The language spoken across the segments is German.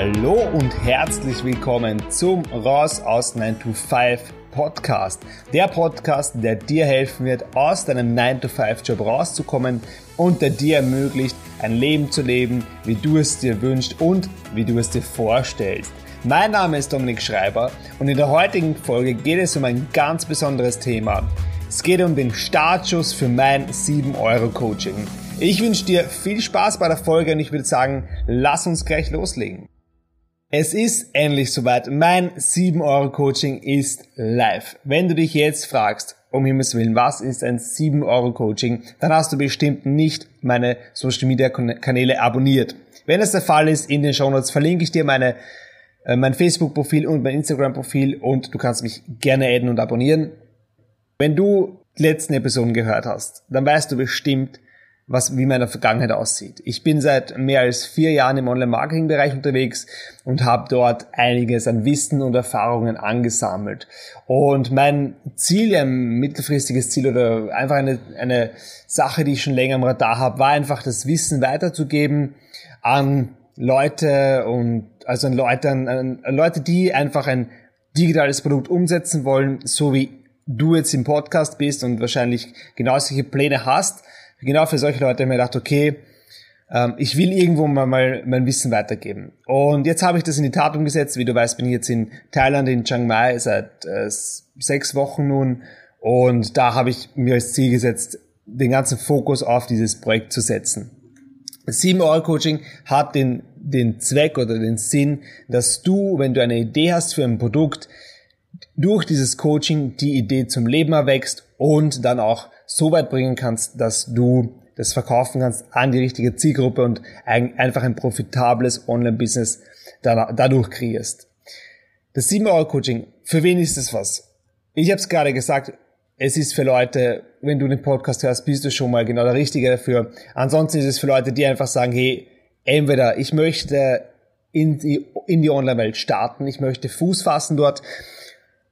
Hallo und herzlich willkommen zum Raus aus 9 to 5 Podcast. Der Podcast, der dir helfen wird, aus deinem 9 to 5 Job rauszukommen und der dir ermöglicht, ein Leben zu leben, wie du es dir wünschst und wie du es dir vorstellst. Mein Name ist Dominik Schreiber und in der heutigen Folge geht es um ein ganz besonderes Thema. Es geht um den Startschuss für mein 7-Euro-Coaching. Ich wünsche dir viel Spaß bei der Folge und ich würde sagen, lass uns gleich loslegen. Es ist endlich soweit. Mein 7-Euro-Coaching ist live. Wenn du dich jetzt fragst, um Himmels Willen, was ist ein 7-Euro-Coaching, dann hast du bestimmt nicht meine Social-Media-Kanäle abonniert. Wenn es der Fall ist, in den Show Notes verlinke ich dir meine, äh, mein Facebook-Profil und mein Instagram-Profil und du kannst mich gerne adden und abonnieren. Wenn du die letzten Episoden gehört hast, dann weißt du bestimmt, was, wie meine Vergangenheit aussieht. Ich bin seit mehr als vier Jahren im Online-Marketing-Bereich unterwegs und habe dort einiges an Wissen und Erfahrungen angesammelt. Und mein Ziel, ein mittelfristiges Ziel oder einfach eine, eine Sache, die ich schon länger am Radar habe, war einfach das Wissen weiterzugeben an Leute und also an Leute, an, an Leute, die einfach ein digitales Produkt umsetzen wollen, so wie du jetzt im Podcast bist und wahrscheinlich genau solche Pläne hast genau für solche Leute habe ich mir gedacht, okay, ähm, ich will irgendwo mal, mal mein Wissen weitergeben. Und jetzt habe ich das in die Tat umgesetzt. Wie du weißt, bin ich jetzt in Thailand, in Chiang Mai seit äh, sechs Wochen nun. Und da habe ich mir als Ziel gesetzt, den ganzen Fokus auf dieses Projekt zu setzen. Das 7-Euro-Coaching hat den, den Zweck oder den Sinn, dass du, wenn du eine Idee hast für ein Produkt, durch dieses Coaching die Idee zum Leben erwächst und dann auch so weit bringen kannst, dass du das verkaufen kannst an die richtige Zielgruppe und ein, einfach ein profitables Online-Business dadurch kreierst. Das 7-Euro-Coaching, für wen ist das was? Ich habe es gerade gesagt, es ist für Leute, wenn du den Podcast hörst, bist du schon mal genau der Richtige dafür. Ansonsten ist es für Leute, die einfach sagen, hey, entweder ich möchte in die, in die Online-Welt starten, ich möchte Fuß fassen dort,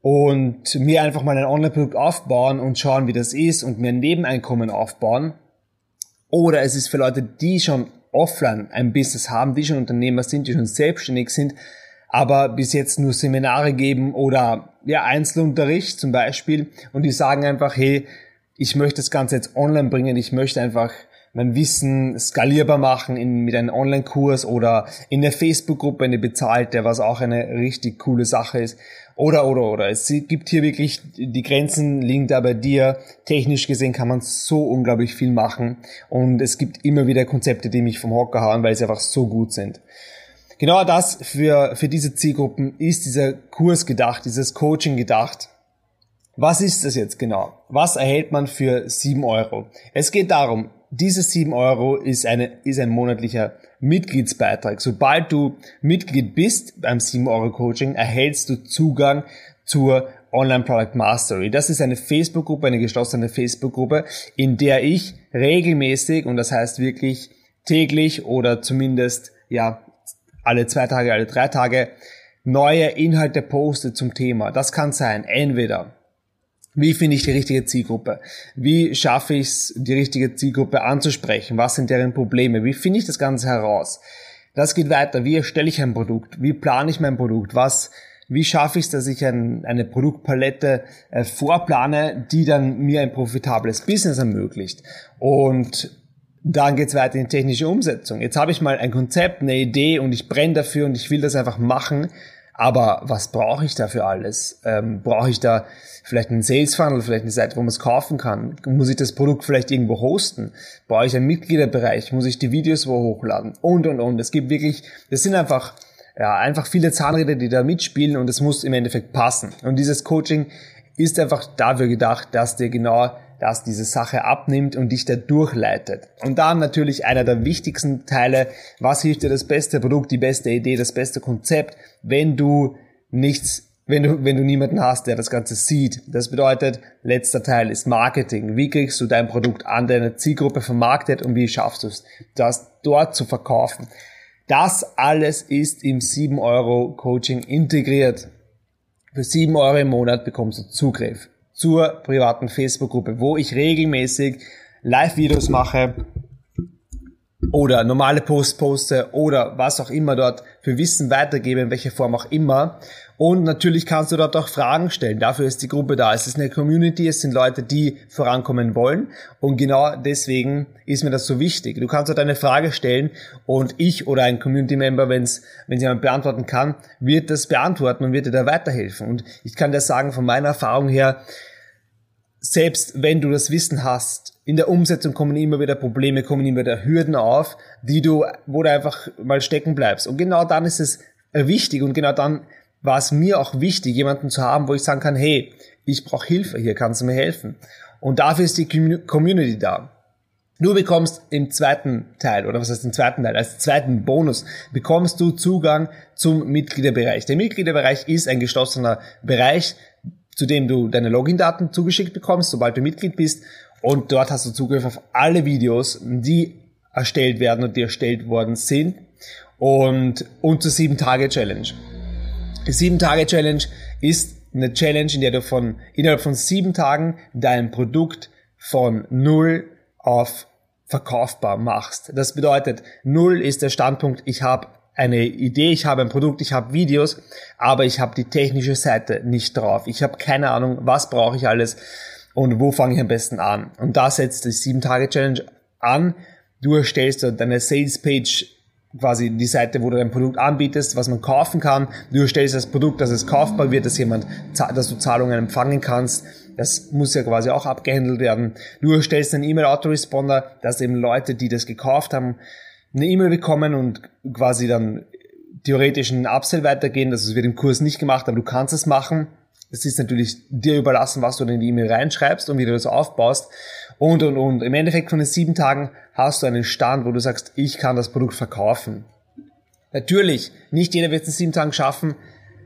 und mir einfach mal ein Online-Produkt aufbauen und schauen, wie das ist und mir ein Nebeneinkommen aufbauen. Oder es ist für Leute, die schon offline ein Business haben, die schon Unternehmer sind, die schon selbstständig sind, aber bis jetzt nur Seminare geben oder ja, Einzelunterricht zum Beispiel und die sagen einfach, hey, ich möchte das Ganze jetzt online bringen, ich möchte einfach mein Wissen skalierbar machen in, mit einem Online-Kurs oder in der Facebook-Gruppe eine bezahlte, was auch eine richtig coole Sache ist. Oder, oder, oder. Es gibt hier wirklich, die Grenzen liegen da bei dir. Technisch gesehen kann man so unglaublich viel machen. Und es gibt immer wieder Konzepte, die mich vom Hocker hauen, weil sie einfach so gut sind. Genau das für, für diese Zielgruppen ist dieser Kurs gedacht, dieses Coaching gedacht. Was ist das jetzt genau? Was erhält man für sieben Euro? Es geht darum, diese sieben Euro ist, eine, ist ein monatlicher Mitgliedsbeitrag. Sobald du Mitglied bist beim 7 Euro Coaching, erhältst du Zugang zur Online Product Mastery. Das ist eine Facebook-Gruppe, eine geschlossene Facebook-Gruppe, in der ich regelmäßig, und das heißt wirklich täglich oder zumindest, ja, alle zwei Tage, alle drei Tage, neue Inhalte poste zum Thema. Das kann sein, entweder wie finde ich die richtige Zielgruppe? Wie schaffe ich es, die richtige Zielgruppe anzusprechen? Was sind deren Probleme? Wie finde ich das Ganze heraus? Das geht weiter. Wie erstelle ich ein Produkt? Wie plane ich mein Produkt? Was, wie schaffe ich es, dass ich ein, eine Produktpalette äh, vorplane, die dann mir ein profitables Business ermöglicht? Und dann geht's weiter in die technische Umsetzung. Jetzt habe ich mal ein Konzept, eine Idee und ich brenne dafür und ich will das einfach machen. Aber was brauche ich da für alles? Ähm, brauche ich da vielleicht einen Sales Funnel, vielleicht eine Seite, wo man es kaufen kann? Muss ich das Produkt vielleicht irgendwo hosten? Brauche ich einen Mitgliederbereich? Muss ich die Videos wo hochladen? Und, und, und. Es gibt wirklich, das sind einfach, ja, einfach viele Zahnräder, die da mitspielen und es muss im Endeffekt passen. Und dieses Coaching ist einfach dafür gedacht, dass dir genau das diese Sache abnimmt und dich da durchleitet. Und dann natürlich einer der wichtigsten Teile, was hilft dir das beste Produkt, die beste Idee, das beste Konzept, wenn du nichts wenn du, wenn du niemanden hast, der das Ganze sieht. Das bedeutet, letzter Teil ist Marketing. Wie kriegst du dein Produkt an deine Zielgruppe vermarktet und wie schaffst du es, das dort zu verkaufen? Das alles ist im 7 Euro Coaching integriert. Für 7 Euro im Monat bekommst du Zugriff zur privaten Facebook-Gruppe, wo ich regelmäßig Live-Videos mache oder normale Posts poste oder was auch immer dort für Wissen weitergebe, in welcher Form auch immer. Und natürlich kannst du dort auch Fragen stellen. Dafür ist die Gruppe da. Es ist eine Community, es sind Leute, die vorankommen wollen. Und genau deswegen ist mir das so wichtig. Du kannst dort eine Frage stellen und ich oder ein Community-Member, wenn es jemand beantworten kann, wird das beantworten und wird dir da weiterhelfen. Und ich kann dir sagen, von meiner Erfahrung her, selbst wenn du das Wissen hast, in der Umsetzung kommen immer wieder Probleme, kommen immer wieder Hürden auf, die du, wo du einfach mal stecken bleibst. Und genau dann ist es wichtig und genau dann war es mir auch wichtig, jemanden zu haben, wo ich sagen kann, hey, ich brauche Hilfe, hier kannst du mir helfen. Und dafür ist die Community da. Du bekommst im zweiten Teil, oder was heißt im zweiten Teil, als zweiten Bonus, bekommst du Zugang zum Mitgliederbereich. Der Mitgliederbereich ist ein geschlossener Bereich, zu dem du deine Login-Daten zugeschickt bekommst, sobald du Mitglied bist. Und dort hast du Zugriff auf alle Videos, die erstellt werden und die erstellt worden sind. Und, und zur 7-Tage-Challenge. Die 7-Tage-Challenge ist eine Challenge, in der du von, innerhalb von sieben Tagen dein Produkt von null auf verkaufbar machst. Das bedeutet, null ist der Standpunkt, ich habe eine Idee, ich habe ein Produkt, ich habe Videos, aber ich habe die technische Seite nicht drauf. Ich habe keine Ahnung, was brauche ich alles und wo fange ich am besten an. Und da setzt die 7-Tage-Challenge an. Du erstellst deine Sales-Page quasi die Seite, wo du dein Produkt anbietest, was man kaufen kann. Du erstellst das Produkt, dass es kaufbar wird, dass jemand, dass du Zahlungen empfangen kannst. Das muss ja quasi auch abgehandelt werden. Du erstellst einen E-Mail-Autoresponder, dass eben Leute, die das gekauft haben, eine E-Mail bekommen und quasi dann theoretisch einen Upsell weitergehen. Das wird im Kurs nicht gemacht, aber du kannst es machen. Es ist natürlich dir überlassen, was du in die E-Mail reinschreibst und wie du das aufbaust. Und, und, und. Im Endeffekt von den sieben Tagen hast du einen Stand, wo du sagst, ich kann das Produkt verkaufen. Natürlich, nicht jeder wird es in sieben Tagen schaffen.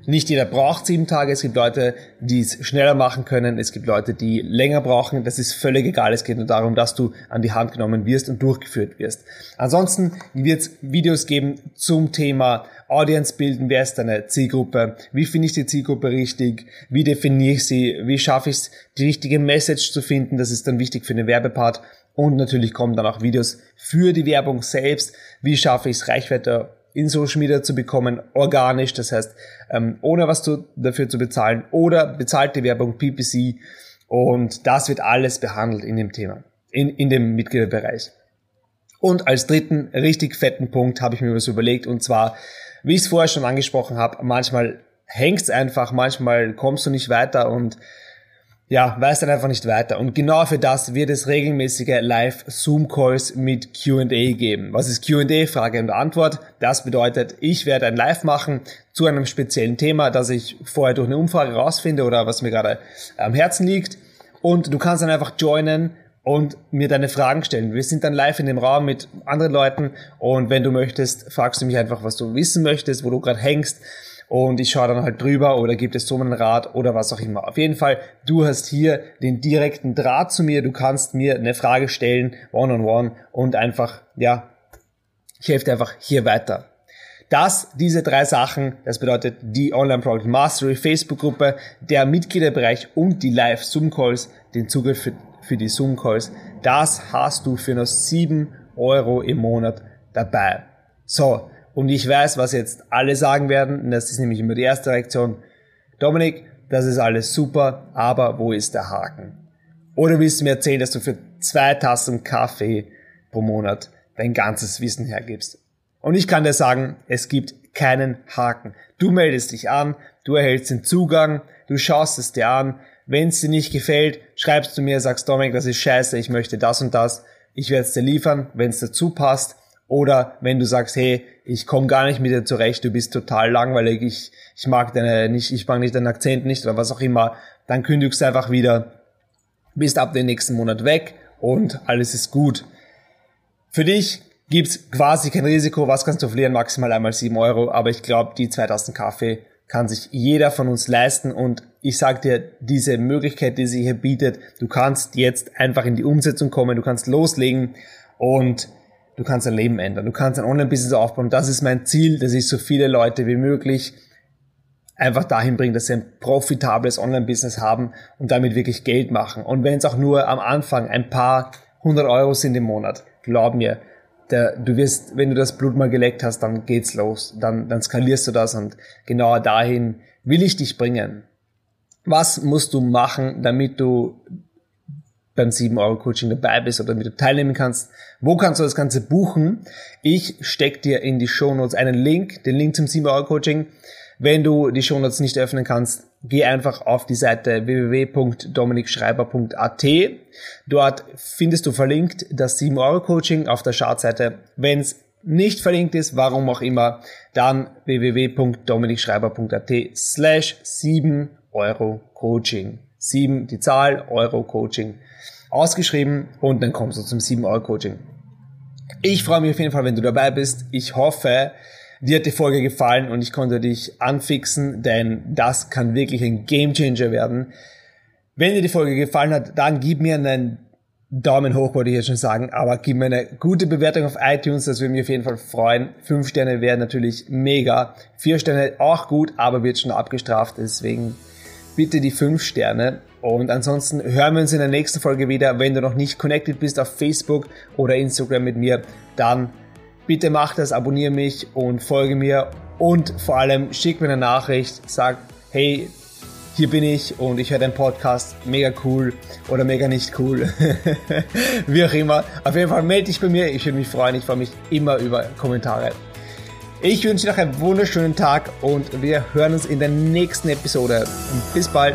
Nicht jeder braucht sieben Tage. Es gibt Leute, die es schneller machen können. Es gibt Leute, die länger brauchen. Das ist völlig egal. Es geht nur darum, dass du an die Hand genommen wirst und durchgeführt wirst. Ansonsten wird es Videos geben zum Thema Audience bilden. Wer ist deine Zielgruppe? Wie finde ich die Zielgruppe richtig? Wie definiere ich sie? Wie schaffe ich es, die richtige Message zu finden? Das ist dann wichtig für den Werbepart. Und natürlich kommen dann auch Videos für die Werbung selbst. Wie schaffe ich es, Reichweite in Social Media zu bekommen, organisch, das heißt, ähm, ohne was zu, dafür zu bezahlen oder bezahlte Werbung, PPC und das wird alles behandelt in dem Thema, in, in dem Mitgliederbereich. Und als dritten richtig fetten Punkt habe ich mir was überlegt und zwar, wie ich es vorher schon angesprochen habe, manchmal hängt's einfach, manchmal kommst du nicht weiter und ja, weiß dann einfach nicht weiter. Und genau für das wird es regelmäßige Live-Zoom-Calls mit Q&A geben. Was ist Q&A? Frage und Antwort. Das bedeutet, ich werde ein Live machen zu einem speziellen Thema, das ich vorher durch eine Umfrage rausfinde oder was mir gerade am Herzen liegt. Und du kannst dann einfach joinen und mir deine Fragen stellen. Wir sind dann live in dem Raum mit anderen Leuten und wenn du möchtest, fragst du mich einfach, was du wissen möchtest, wo du gerade hängst und ich schaue dann halt drüber oder gibt es so einen Rat oder was auch immer. Auf jeden Fall, du hast hier den direkten Draht zu mir, du kannst mir eine Frage stellen, one on one und einfach, ja, ich helfe dir einfach hier weiter. Das, diese drei Sachen, das bedeutet die Online Product Mastery Facebook-Gruppe, der Mitgliederbereich und die Live Zoom Calls, den Zugriff für, für die Zoom Calls, das hast du für nur sieben Euro im Monat dabei. So, und ich weiß, was jetzt alle sagen werden, und das ist nämlich immer die erste Reaktion. Dominik, das ist alles super, aber wo ist der Haken? Oder willst du mir erzählen, dass du für zwei Tassen Kaffee pro Monat dein ganzes Wissen hergibst? Und ich kann dir sagen, es gibt keinen Haken. Du meldest dich an, du erhältst den Zugang, du schaust es dir an. Wenn es dir nicht gefällt, schreibst du mir, sagst Dominik, das ist scheiße, ich möchte das und das. Ich werde es dir liefern, wenn es dazu passt. Oder wenn du sagst, hey, ich komme gar nicht mit dir zurecht, du bist total langweilig, ich, ich mag deine nicht, ich mag nicht deinen Akzent nicht oder was auch immer, dann kündigst du einfach wieder, bist ab dem nächsten Monat weg und alles ist gut. Für dich gibt's quasi kein Risiko, was kannst du verlieren, maximal einmal sieben Euro, aber ich glaube, die 2000 Kaffee kann sich jeder von uns leisten. Und ich sag dir, diese Möglichkeit, die sie hier bietet, du kannst jetzt einfach in die Umsetzung kommen, du kannst loslegen. Und du kannst dein Leben ändern, du kannst ein Online-Business aufbauen. Das ist mein Ziel, dass ich so viele Leute wie möglich einfach dahin bringe, dass sie ein profitables Online-Business haben und damit wirklich Geld machen. Und wenn es auch nur am Anfang ein paar hundert Euro sind im Monat, glaub mir, der, du wirst, wenn du das Blut mal geleckt hast, dann geht's los. Dann, dann skalierst du das und genau dahin will ich dich bringen. Was musst du machen, damit du beim 7-Euro-Coaching dabei bist oder damit du teilnehmen kannst? Wo kannst du das Ganze buchen? Ich steck dir in die Show Notes einen Link, den Link zum 7-Euro-Coaching. Wenn du die Shownotes nicht öffnen kannst, geh einfach auf die Seite www.dominikschreiber.at. Dort findest du verlinkt das 7-Euro-Coaching auf der Startseite. Wenn es nicht verlinkt ist, warum auch immer, dann www.dominikschreiber.at slash 7 Euro Coaching. 7 die Zahl, Euro Coaching ausgeschrieben und dann kommst du zum 7 Euro Coaching. Ich freue mich auf jeden Fall, wenn du dabei bist. Ich hoffe, Dir hat die Folge gefallen und ich konnte dich anfixen, denn das kann wirklich ein Gamechanger werden. Wenn dir die Folge gefallen hat, dann gib mir einen Daumen hoch, wollte ich jetzt schon sagen, aber gib mir eine gute Bewertung auf iTunes, das würde mich auf jeden Fall freuen. Fünf Sterne wären natürlich mega. Vier Sterne auch gut, aber wird schon abgestraft, deswegen bitte die fünf Sterne. Und ansonsten hören wir uns in der nächsten Folge wieder. Wenn du noch nicht connected bist auf Facebook oder Instagram mit mir, dann Bitte mach das, abonniere mich und folge mir und vor allem schick mir eine Nachricht, sag, hey, hier bin ich und ich höre deinen Podcast, mega cool oder mega nicht cool, wie auch immer. Auf jeden Fall melde dich bei mir, ich würde mich freuen, ich freue mich immer über Kommentare. Ich wünsche dir noch einen wunderschönen Tag und wir hören uns in der nächsten Episode. Bis bald.